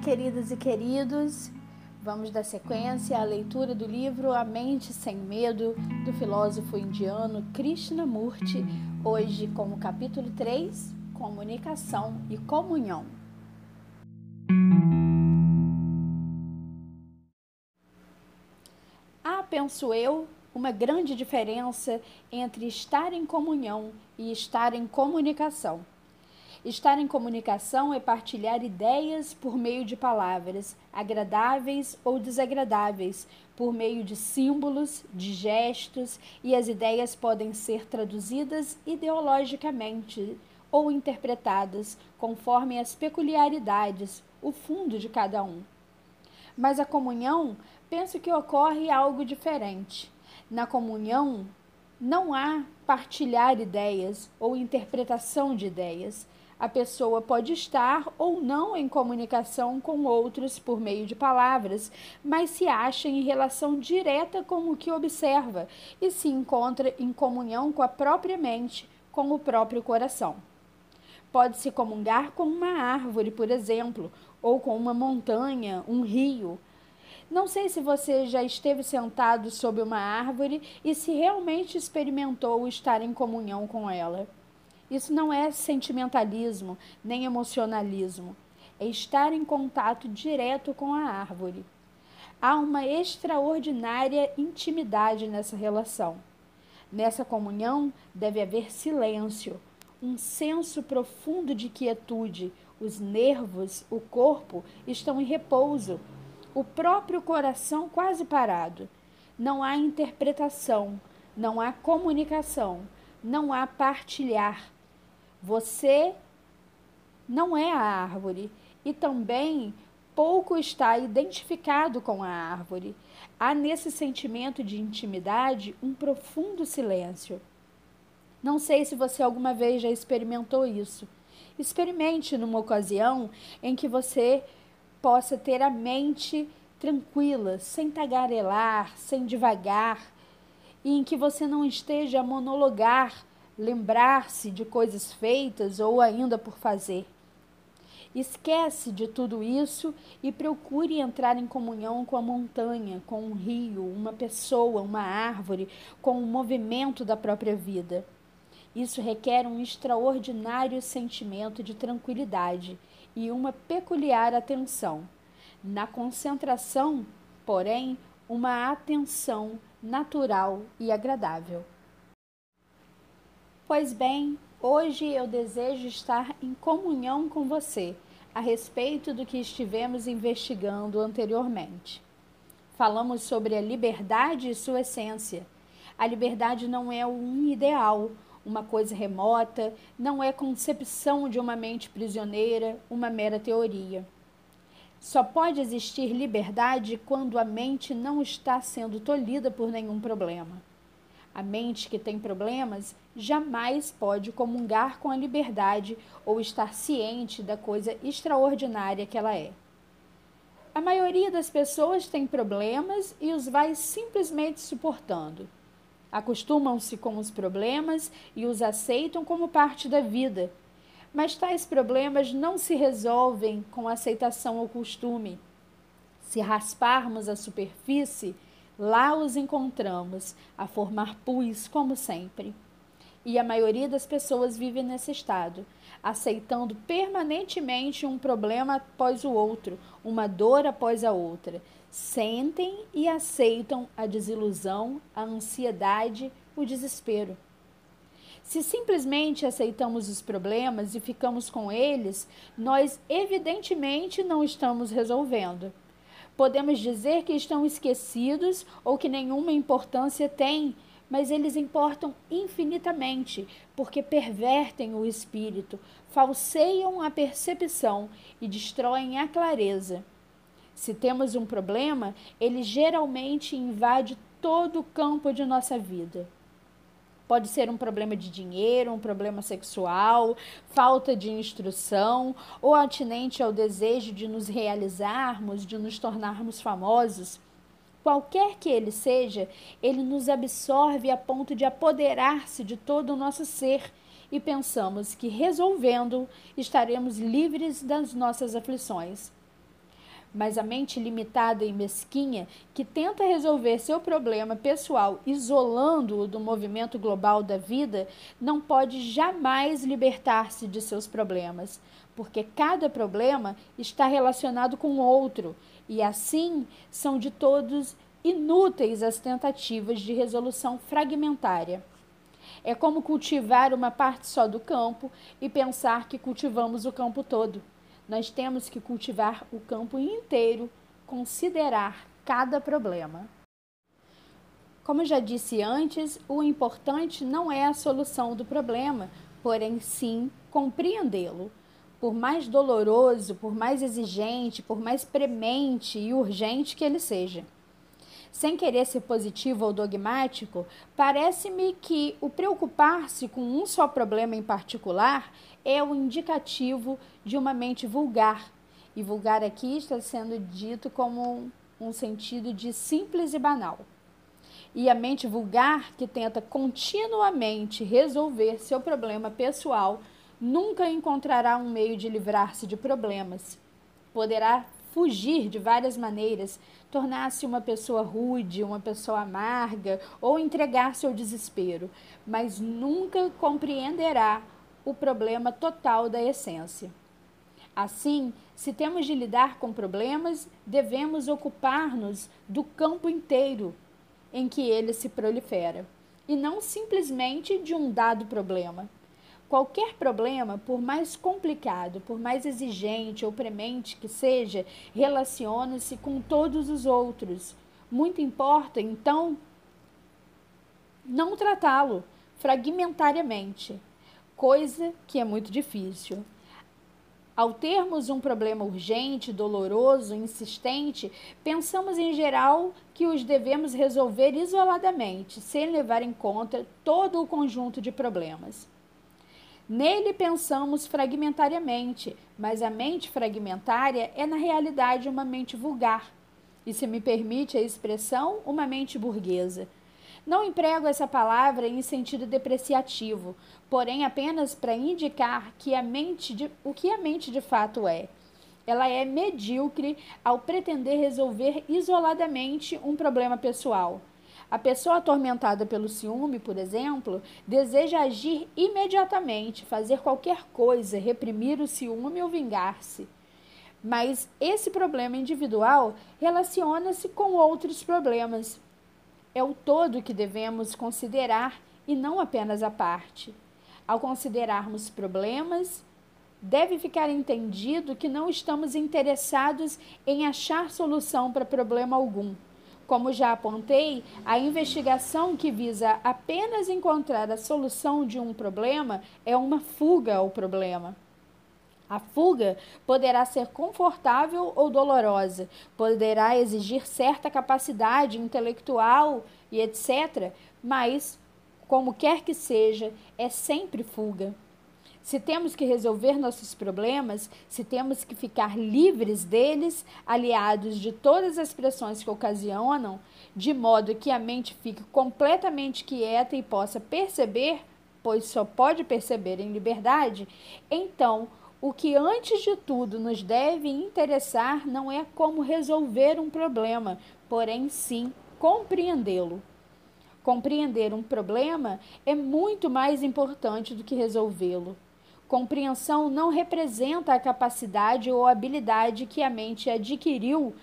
queridas e queridos. Vamos dar sequência à leitura do livro A Mente Sem Medo, do filósofo indiano Krishnamurti, hoje com o capítulo 3, Comunicação e Comunhão. Há, penso eu, uma grande diferença entre estar em comunhão e estar em comunicação. Estar em comunicação é partilhar ideias por meio de palavras, agradáveis ou desagradáveis, por meio de símbolos, de gestos, e as ideias podem ser traduzidas ideologicamente ou interpretadas conforme as peculiaridades, o fundo de cada um. Mas a comunhão, penso que ocorre algo diferente. Na comunhão, não há partilhar ideias ou interpretação de ideias a pessoa pode estar ou não em comunicação com outros por meio de palavras, mas se acha em relação direta com o que observa e se encontra em comunhão com a própria mente, com o próprio coração. Pode-se comungar com uma árvore, por exemplo, ou com uma montanha, um rio. Não sei se você já esteve sentado sob uma árvore e se realmente experimentou estar em comunhão com ela. Isso não é sentimentalismo nem emocionalismo, é estar em contato direto com a árvore. Há uma extraordinária intimidade nessa relação. Nessa comunhão deve haver silêncio, um senso profundo de quietude. Os nervos, o corpo estão em repouso, o próprio coração quase parado. Não há interpretação, não há comunicação, não há partilhar, você não é a árvore e também pouco está identificado com a árvore. Há nesse sentimento de intimidade um profundo silêncio. Não sei se você alguma vez já experimentou isso. Experimente numa ocasião em que você possa ter a mente tranquila, sem tagarelar, sem devagar, e em que você não esteja a monologar lembrar-se de coisas feitas ou ainda por fazer. Esquece de tudo isso e procure entrar em comunhão com a montanha, com um rio, uma pessoa, uma árvore, com o movimento da própria vida. Isso requer um extraordinário sentimento de tranquilidade e uma peculiar atenção. Na concentração, porém, uma atenção natural e agradável. Pois bem, hoje eu desejo estar em comunhão com você a respeito do que estivemos investigando anteriormente. Falamos sobre a liberdade e sua essência. A liberdade não é um ideal, uma coisa remota, não é concepção de uma mente prisioneira, uma mera teoria. Só pode existir liberdade quando a mente não está sendo tolhida por nenhum problema. A mente que tem problemas jamais pode comungar com a liberdade ou estar ciente da coisa extraordinária que ela é. A maioria das pessoas tem problemas e os vai simplesmente suportando. Acostumam-se com os problemas e os aceitam como parte da vida. Mas tais problemas não se resolvem com aceitação ou costume. Se rasparmos a superfície, Lá os encontramos, a formar pus, como sempre. E a maioria das pessoas vive nesse estado, aceitando permanentemente um problema após o outro, uma dor após a outra. Sentem e aceitam a desilusão, a ansiedade, o desespero. Se simplesmente aceitamos os problemas e ficamos com eles, nós evidentemente não estamos resolvendo. Podemos dizer que estão esquecidos ou que nenhuma importância têm, mas eles importam infinitamente, porque pervertem o espírito, falseiam a percepção e destroem a clareza. Se temos um problema, ele geralmente invade todo o campo de nossa vida. Pode ser um problema de dinheiro, um problema sexual, falta de instrução ou atinente ao desejo de nos realizarmos, de nos tornarmos famosos. Qualquer que ele seja, ele nos absorve a ponto de apoderar-se de todo o nosso ser e pensamos que resolvendo estaremos livres das nossas aflições. Mas a mente limitada e mesquinha, que tenta resolver seu problema pessoal isolando-o do movimento global da vida, não pode jamais libertar-se de seus problemas, porque cada problema está relacionado com outro, e assim são de todos inúteis as tentativas de resolução fragmentária. É como cultivar uma parte só do campo e pensar que cultivamos o campo todo. Nós temos que cultivar o campo inteiro, considerar cada problema. Como já disse antes, o importante não é a solução do problema, porém sim compreendê-lo. Por mais doloroso, por mais exigente, por mais premente e urgente que ele seja. Sem querer ser positivo ou dogmático, parece-me que o preocupar-se com um só problema em particular é o indicativo de uma mente vulgar. E vulgar aqui está sendo dito como um sentido de simples e banal. E a mente vulgar, que tenta continuamente resolver seu problema pessoal, nunca encontrará um meio de livrar-se de problemas. Poderá fugir de várias maneiras, tornar-se uma pessoa rude, uma pessoa amarga ou entregar-se ao desespero, mas nunca compreenderá o problema total da essência. Assim, se temos de lidar com problemas, devemos ocupar-nos do campo inteiro em que ele se prolifera, e não simplesmente de um dado problema. Qualquer problema, por mais complicado, por mais exigente ou premente que seja, relaciona-se com todos os outros. Muito importa, então, não tratá-lo fragmentariamente, coisa que é muito difícil. Ao termos um problema urgente, doloroso, insistente, pensamos em geral que os devemos resolver isoladamente, sem levar em conta todo o conjunto de problemas. Nele pensamos fragmentariamente, mas a mente fragmentária é na realidade uma mente vulgar. E se me permite a expressão, uma mente burguesa. Não emprego essa palavra em sentido depreciativo, porém apenas para indicar que a mente de, o que a mente de fato é. Ela é medíocre ao pretender resolver isoladamente um problema pessoal. A pessoa atormentada pelo ciúme, por exemplo, deseja agir imediatamente, fazer qualquer coisa, reprimir o ciúme ou vingar-se. Mas esse problema individual relaciona-se com outros problemas. É o todo que devemos considerar e não apenas a parte. Ao considerarmos problemas, deve ficar entendido que não estamos interessados em achar solução para problema algum como já apontei, a investigação que visa apenas encontrar a solução de um problema é uma fuga ao problema. A fuga poderá ser confortável ou dolorosa, poderá exigir certa capacidade intelectual e etc., mas, como quer que seja, é sempre fuga. Se temos que resolver nossos problemas, se temos que ficar livres deles, aliados de todas as pressões que ocasionam, de modo que a mente fique completamente quieta e possa perceber, pois só pode perceber em liberdade, então o que antes de tudo nos deve interessar não é como resolver um problema, porém sim compreendê-lo. Compreender um problema é muito mais importante do que resolvê-lo. Compreensão não representa a capacidade ou habilidade que a mente adquiriu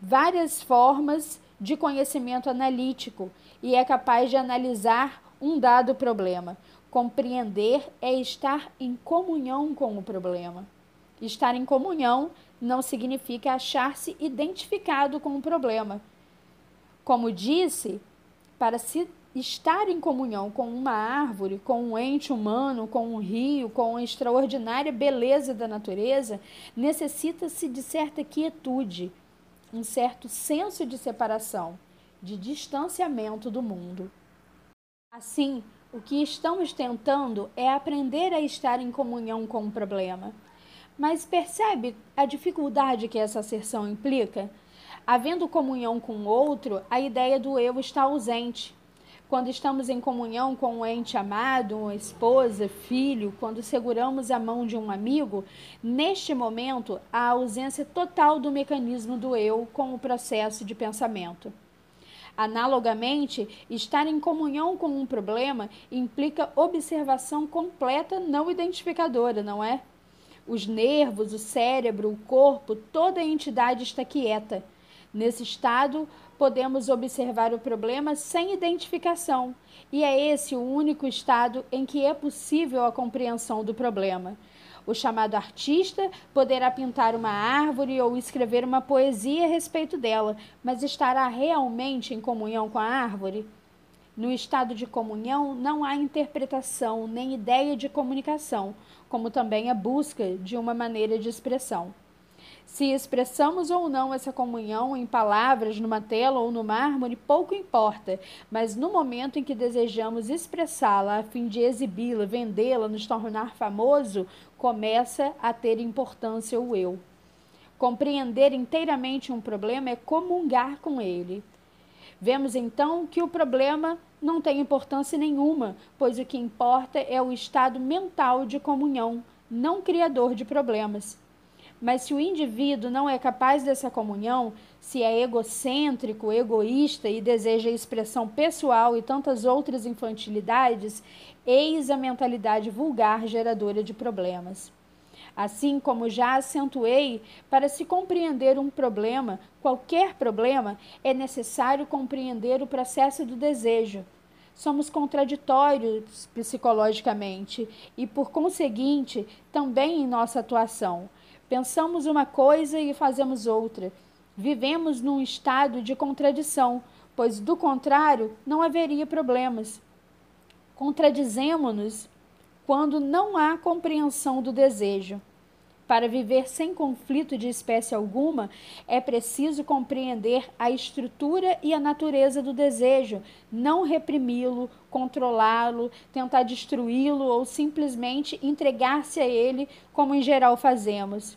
várias formas de conhecimento analítico e é capaz de analisar um dado problema. Compreender é estar em comunhão com o problema. Estar em comunhão não significa achar-se identificado com o problema. Como disse, para se estar em comunhão com uma árvore, com um ente humano, com um rio, com a extraordinária beleza da natureza, necessita-se de certa quietude, um certo senso de separação, de distanciamento do mundo. Assim, o que estamos tentando é aprender a estar em comunhão com o problema. Mas percebe a dificuldade que essa asserção implica? Havendo comunhão com o outro, a ideia do eu está ausente quando estamos em comunhão com um ente amado, uma esposa, filho, quando seguramos a mão de um amigo, neste momento há ausência total do mecanismo do eu com o processo de pensamento. Analogamente, estar em comunhão com um problema implica observação completa não identificadora, não é? Os nervos, o cérebro, o corpo, toda a entidade está quieta. Nesse estado, podemos observar o problema sem identificação, e é esse o único estado em que é possível a compreensão do problema. O chamado artista poderá pintar uma árvore ou escrever uma poesia a respeito dela, mas estará realmente em comunhão com a árvore? No estado de comunhão não há interpretação nem ideia de comunicação, como também a busca de uma maneira de expressão. Se expressamos ou não essa comunhão em palavras, numa tela ou no mármore, pouco importa, mas no momento em que desejamos expressá-la a fim de exibi-la, vendê-la, nos tornar famoso, começa a ter importância o eu. Compreender inteiramente um problema é comungar com ele. Vemos então que o problema não tem importância nenhuma, pois o que importa é o estado mental de comunhão, não criador de problemas. Mas se o indivíduo não é capaz dessa comunhão, se é egocêntrico, egoísta e deseja expressão pessoal e tantas outras infantilidades, eis a mentalidade vulgar geradora de problemas. Assim como já acentuei, para se compreender um problema, qualquer problema, é necessário compreender o processo do desejo. Somos contraditórios psicologicamente e, por conseguinte, também em nossa atuação. Pensamos uma coisa e fazemos outra. Vivemos num estado de contradição, pois do contrário não haveria problemas. Contradizemos-nos quando não há compreensão do desejo. Para viver sem conflito de espécie alguma, é preciso compreender a estrutura e a natureza do desejo, não reprimi-lo, controlá-lo, tentar destruí-lo ou simplesmente entregar-se a ele, como em geral fazemos.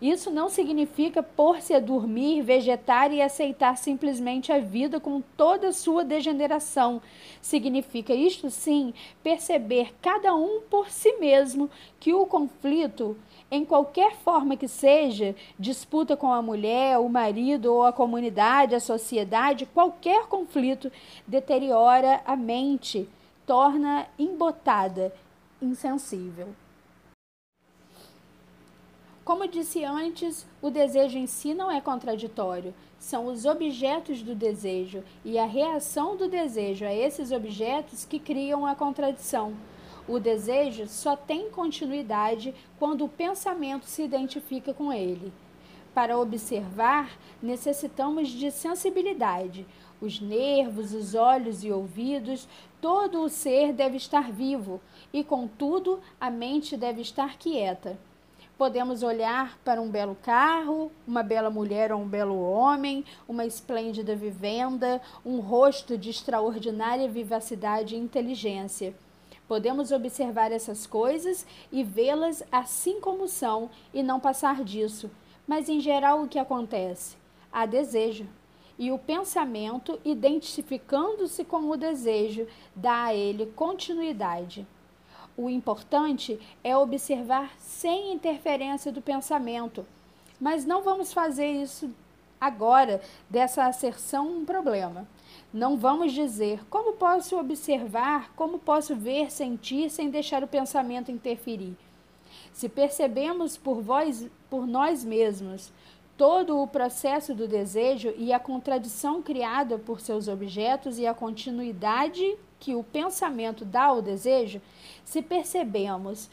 Isso não significa pôr-se a dormir, vegetar e aceitar simplesmente a vida com toda a sua degeneração. Significa, isto sim, perceber cada um por si mesmo que o conflito, em qualquer forma que seja, disputa com a mulher, o marido ou a comunidade, a sociedade, qualquer conflito deteriora a mente, torna embotada, insensível. Como disse antes, o desejo em si não é contraditório, são os objetos do desejo e a reação do desejo a esses objetos que criam a contradição. O desejo só tem continuidade quando o pensamento se identifica com ele. Para observar, necessitamos de sensibilidade. Os nervos, os olhos e ouvidos, todo o ser deve estar vivo e, contudo, a mente deve estar quieta. Podemos olhar para um belo carro, uma bela mulher ou um belo homem, uma esplêndida vivenda, um rosto de extraordinária vivacidade e inteligência. Podemos observar essas coisas e vê-las assim como são e não passar disso. Mas em geral o que acontece? Há desejo. E o pensamento, identificando-se com o desejo, dá a ele continuidade. O importante é observar sem interferência do pensamento. Mas não vamos fazer isso agora, dessa asserção um problema. Não vamos dizer como posso observar, como posso ver, sentir sem deixar o pensamento interferir. Se percebemos por, vós, por nós mesmos todo o processo do desejo e a contradição criada por seus objetos e a continuidade que o pensamento dá ao desejo, se percebemos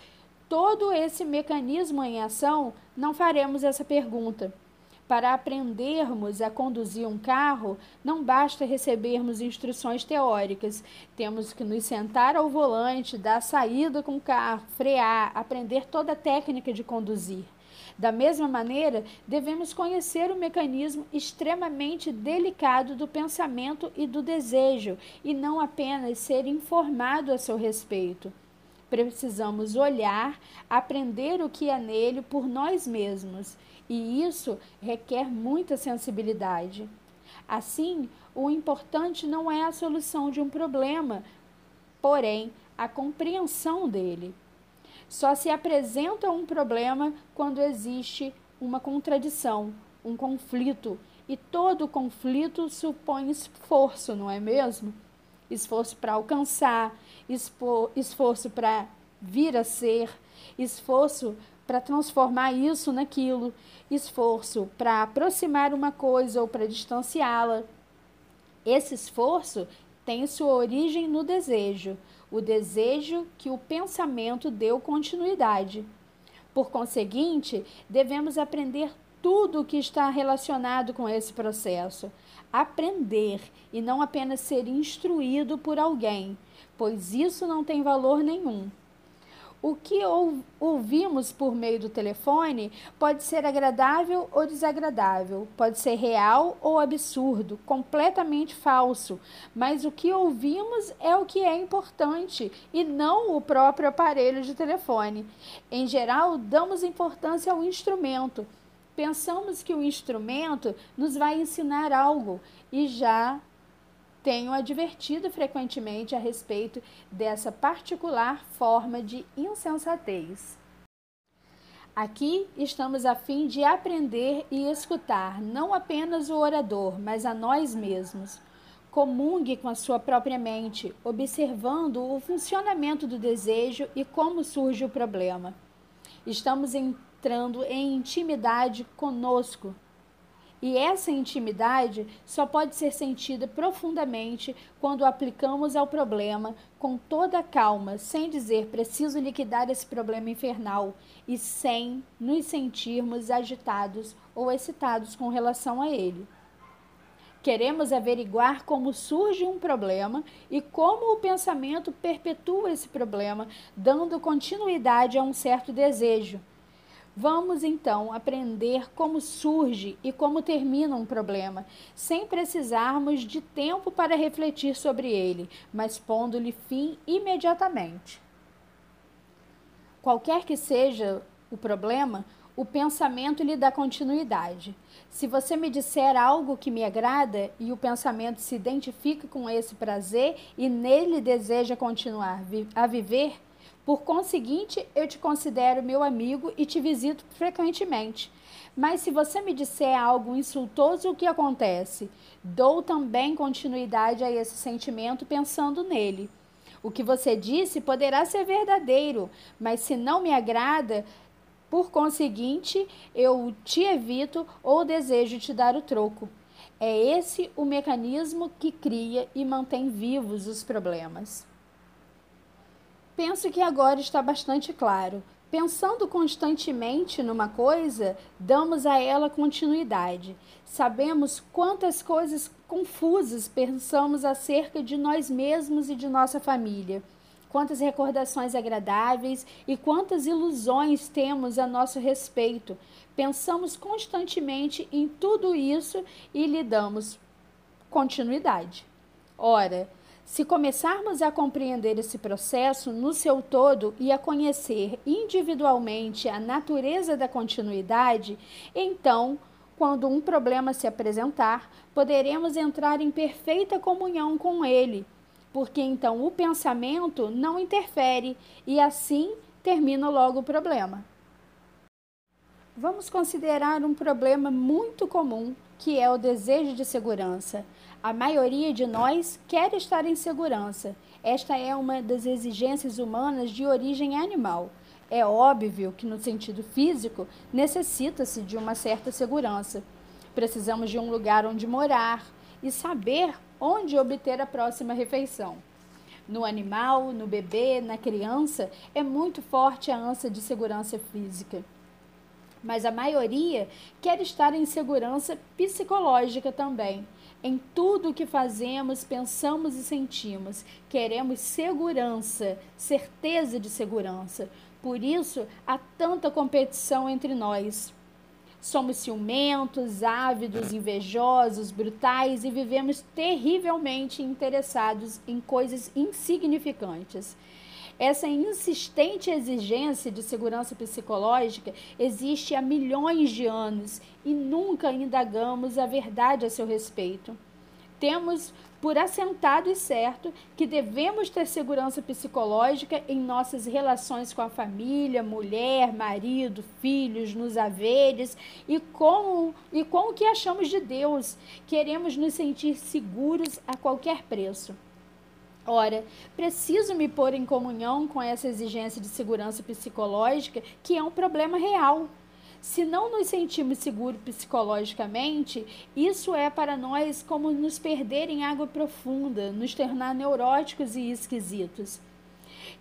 todo esse mecanismo em ação, não faremos essa pergunta. Para aprendermos a conduzir um carro, não basta recebermos instruções teóricas. Temos que nos sentar ao volante, dar saída com o carro, frear, aprender toda a técnica de conduzir. Da mesma maneira, devemos conhecer o mecanismo extremamente delicado do pensamento e do desejo, e não apenas ser informado a seu respeito. Precisamos olhar, aprender o que é nele por nós mesmos, e isso requer muita sensibilidade. Assim, o importante não é a solução de um problema, porém a compreensão dele. Só se apresenta um problema quando existe uma contradição, um conflito, e todo conflito supõe esforço, não é mesmo? Esforço para alcançar, esforço para vir a ser, esforço para transformar isso naquilo, esforço para aproximar uma coisa ou para distanciá-la. Esse esforço tem sua origem no desejo, o desejo que o pensamento deu continuidade. Por conseguinte, devemos aprender tudo o que está relacionado com esse processo. Aprender e não apenas ser instruído por alguém, pois isso não tem valor nenhum. O que ouvimos por meio do telefone pode ser agradável ou desagradável, pode ser real ou absurdo, completamente falso, mas o que ouvimos é o que é importante e não o próprio aparelho de telefone. Em geral, damos importância ao instrumento. Pensamos que o instrumento nos vai ensinar algo e já tenho advertido frequentemente a respeito dessa particular forma de insensatez. Aqui estamos a fim de aprender e escutar não apenas o orador, mas a nós mesmos. Comungue com a sua própria mente, observando o funcionamento do desejo e como surge o problema. Estamos entrando em intimidade conosco, e essa intimidade só pode ser sentida profundamente quando aplicamos ao problema com toda calma, sem dizer preciso liquidar esse problema infernal e sem nos sentirmos agitados ou excitados com relação a ele. Queremos averiguar como surge um problema e como o pensamento perpetua esse problema, dando continuidade a um certo desejo Vamos então aprender como surge e como termina um problema, sem precisarmos de tempo para refletir sobre ele, mas pondo-lhe fim imediatamente. Qualquer que seja o problema, o pensamento lhe dá continuidade. Se você me disser algo que me agrada e o pensamento se identifica com esse prazer e nele deseja continuar a viver, por conseguinte, eu te considero meu amigo e te visito frequentemente. Mas se você me disser algo insultoso, o que acontece? Dou também continuidade a esse sentimento pensando nele. O que você disse poderá ser verdadeiro, mas se não me agrada, por conseguinte, eu te evito ou desejo te dar o troco. É esse o mecanismo que cria e mantém vivos os problemas. Penso que agora está bastante claro. Pensando constantemente numa coisa, damos a ela continuidade. Sabemos quantas coisas confusas pensamos acerca de nós mesmos e de nossa família, quantas recordações agradáveis e quantas ilusões temos a nosso respeito. Pensamos constantemente em tudo isso e lhe damos continuidade. Ora, se começarmos a compreender esse processo no seu todo e a conhecer individualmente a natureza da continuidade, então, quando um problema se apresentar, poderemos entrar em perfeita comunhão com ele, porque então o pensamento não interfere e assim termina logo o problema. Vamos considerar um problema muito comum, que é o desejo de segurança. A maioria de nós quer estar em segurança. Esta é uma das exigências humanas de origem animal. É óbvio que, no sentido físico, necessita-se de uma certa segurança. Precisamos de um lugar onde morar e saber onde obter a próxima refeição. No animal, no bebê, na criança, é muito forte a ânsia de segurança física. Mas a maioria quer estar em segurança psicológica também. Em tudo o que fazemos, pensamos e sentimos, queremos segurança, certeza de segurança. Por isso, há tanta competição entre nós. Somos ciumentos, ávidos, invejosos, brutais e vivemos terrivelmente interessados em coisas insignificantes. Essa insistente exigência de segurança psicológica existe há milhões de anos e nunca indagamos a verdade a seu respeito. Temos por assentado e certo que devemos ter segurança psicológica em nossas relações com a família, mulher, marido, filhos, nos haveres e com, e com o que achamos de Deus. Queremos nos sentir seguros a qualquer preço. Ora, preciso me pôr em comunhão com essa exigência de segurança psicológica, que é um problema real. Se não nos sentimos seguros psicologicamente, isso é para nós como nos perder em água profunda, nos tornar neuróticos e esquisitos.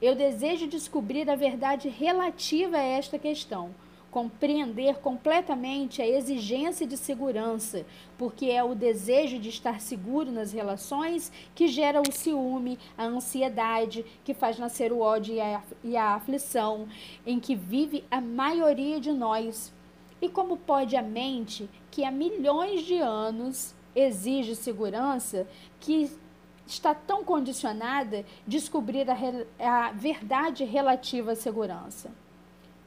Eu desejo descobrir a verdade relativa a esta questão compreender completamente a exigência de segurança, porque é o desejo de estar seguro nas relações que gera o ciúme, a ansiedade, que faz nascer o ódio e a, e a aflição, em que vive a maioria de nós. E como pode a mente, que há milhões de anos exige segurança, que está tão condicionada, descobrir a, a verdade relativa à segurança?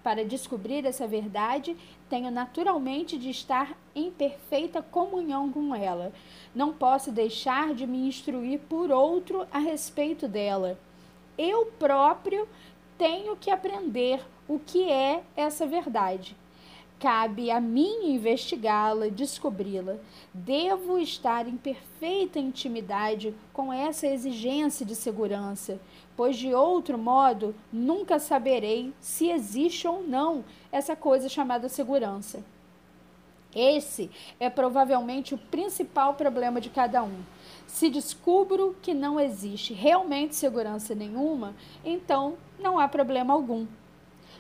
Para descobrir essa verdade, tenho naturalmente de estar em perfeita comunhão com ela. Não posso deixar de me instruir por outro a respeito dela. Eu próprio tenho que aprender o que é essa verdade. Cabe a mim investigá-la, descobri-la. Devo estar em perfeita intimidade com essa exigência de segurança, pois de outro modo nunca saberei se existe ou não essa coisa chamada segurança. Esse é provavelmente o principal problema de cada um. Se descubro que não existe realmente segurança nenhuma, então não há problema algum.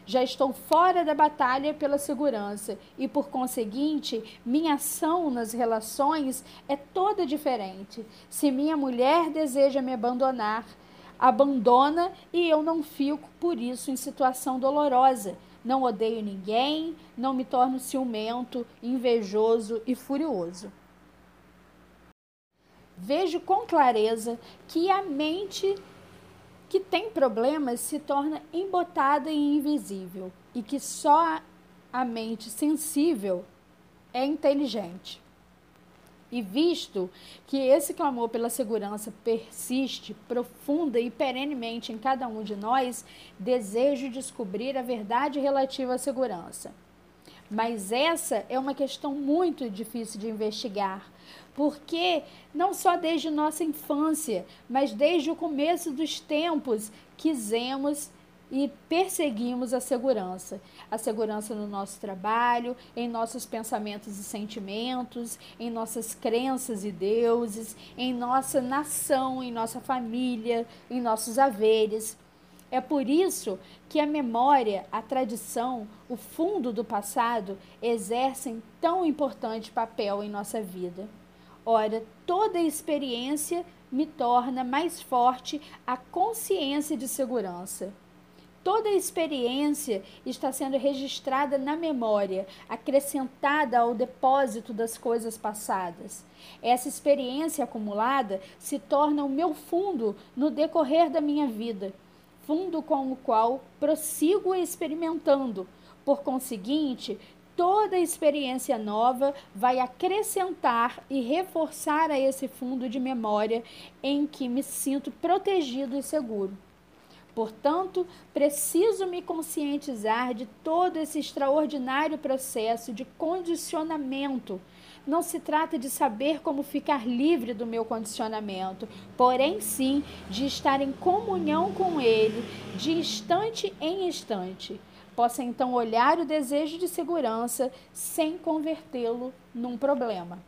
Já estou fora da batalha pela segurança e, por conseguinte, minha ação nas relações é toda diferente. Se minha mulher deseja me abandonar, abandona e eu não fico por isso em situação dolorosa. Não odeio ninguém, não me torno ciumento, invejoso e furioso. Vejo com clareza que a mente que tem problemas se torna embotada e invisível, e que só a mente sensível é inteligente. E visto que esse clamor pela segurança persiste profunda e perenemente em cada um de nós, desejo descobrir a verdade relativa à segurança. Mas essa é uma questão muito difícil de investigar, porque não só desde nossa infância, mas desde o começo dos tempos quisemos e perseguimos a segurança. A segurança no nosso trabalho, em nossos pensamentos e sentimentos, em nossas crenças e deuses, em nossa nação, em nossa família, em nossos haveres. É por isso que a memória, a tradição, o fundo do passado exercem tão importante papel em nossa vida. Ora, toda experiência me torna mais forte a consciência de segurança. Toda a experiência está sendo registrada na memória, acrescentada ao depósito das coisas passadas. Essa experiência acumulada se torna o meu fundo no decorrer da minha vida fundo com o qual prossigo experimentando. Por conseguinte, toda experiência nova vai acrescentar e reforçar a esse fundo de memória em que me sinto protegido e seguro. Portanto, preciso me conscientizar de todo esse extraordinário processo de condicionamento não se trata de saber como ficar livre do meu condicionamento, porém sim de estar em comunhão com ele de instante em instante. Possa então olhar o desejo de segurança sem convertê-lo num problema.